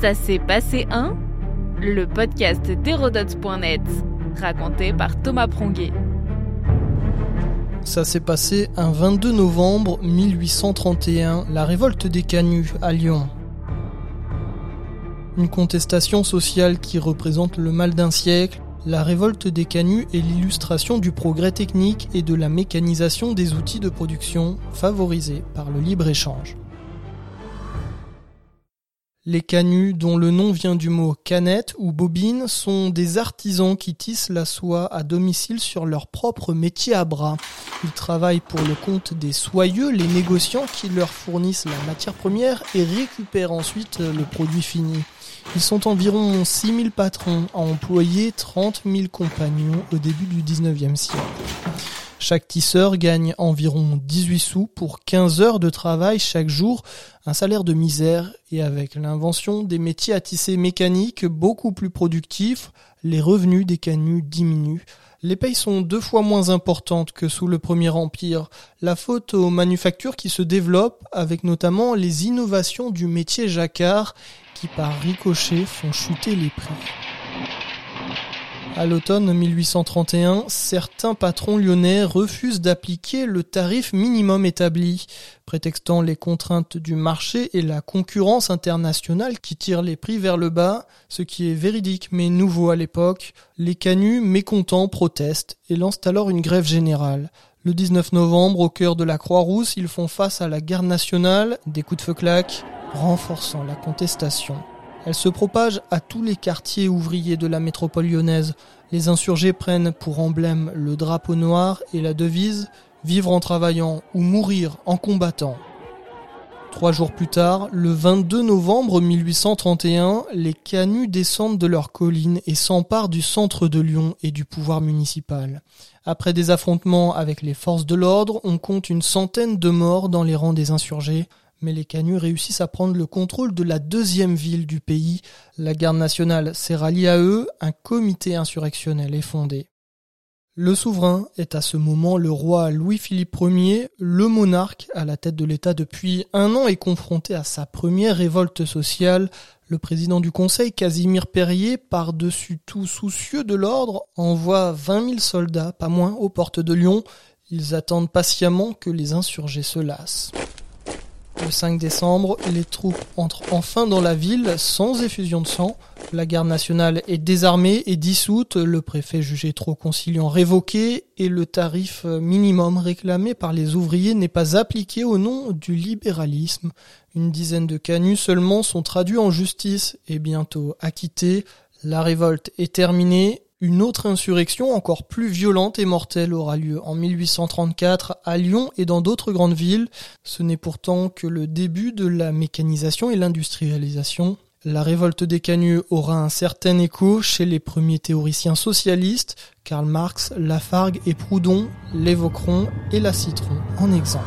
Ça s'est passé un Le podcast d'Hérodote.net, raconté par Thomas Pronguet. Ça s'est passé un 22 novembre 1831, la révolte des Canuts à Lyon. Une contestation sociale qui représente le mal d'un siècle, la révolte des canuts est l'illustration du progrès technique et de la mécanisation des outils de production favorisés par le libre-échange. Les canuts, dont le nom vient du mot canette ou bobine, sont des artisans qui tissent la soie à domicile sur leur propre métier à bras. Ils travaillent pour le compte des soyeux, les négociants qui leur fournissent la matière première et récupèrent ensuite le produit fini. Ils sont environ 6000 patrons à employer 30 000 compagnons au début du 19e siècle. Chaque tisseur gagne environ 18 sous pour 15 heures de travail chaque jour, un salaire de misère et avec l'invention des métiers à tisser mécaniques beaucoup plus productifs, les revenus des canuts diminuent. Les payes sont deux fois moins importantes que sous le Premier Empire, la faute aux manufactures qui se développent avec notamment les innovations du métier jacquard qui par ricochet font chuter les prix. À l'automne 1831, certains patrons lyonnais refusent d'appliquer le tarif minimum établi, prétextant les contraintes du marché et la concurrence internationale qui tire les prix vers le bas, ce qui est véridique mais nouveau à l'époque. Les canuts mécontents protestent et lancent alors une grève générale. Le 19 novembre, au cœur de la Croix-Rousse, ils font face à la garde nationale, des coups de feu claquent, renforçant la contestation. Elle se propage à tous les quartiers ouvriers de la métropole lyonnaise. Les insurgés prennent pour emblème le drapeau noir et la devise Vivre en travaillant ou mourir en combattant. Trois jours plus tard, le 22 novembre 1831, les canuts descendent de leur colline et s'emparent du centre de Lyon et du pouvoir municipal. Après des affrontements avec les forces de l'ordre, on compte une centaine de morts dans les rangs des insurgés mais les Canuts réussissent à prendre le contrôle de la deuxième ville du pays. La garde nationale s'est ralliée à eux, un comité insurrectionnel est fondé. Le souverain est à ce moment le roi Louis-Philippe Ier, le monarque à la tête de l'État depuis un an est confronté à sa première révolte sociale. Le président du conseil, Casimir Perrier, par-dessus tout soucieux de l'ordre, envoie 20 000 soldats, pas moins, aux portes de Lyon. Ils attendent patiemment que les insurgés se lassent. Le 5 décembre, les troupes entrent enfin dans la ville sans effusion de sang. La garde nationale est désarmée et dissoute, le préfet jugé trop conciliant révoqué et le tarif minimum réclamé par les ouvriers n'est pas appliqué au nom du libéralisme. Une dizaine de canuts seulement sont traduits en justice et bientôt acquittés. La révolte est terminée une autre insurrection encore plus violente et mortelle aura lieu en 1834 à Lyon et dans d'autres grandes villes. Ce n'est pourtant que le début de la mécanisation et l'industrialisation. La révolte des canuts aura un certain écho chez les premiers théoriciens socialistes. Karl Marx, Lafargue et Proudhon l'évoqueront et la citeront en exemple.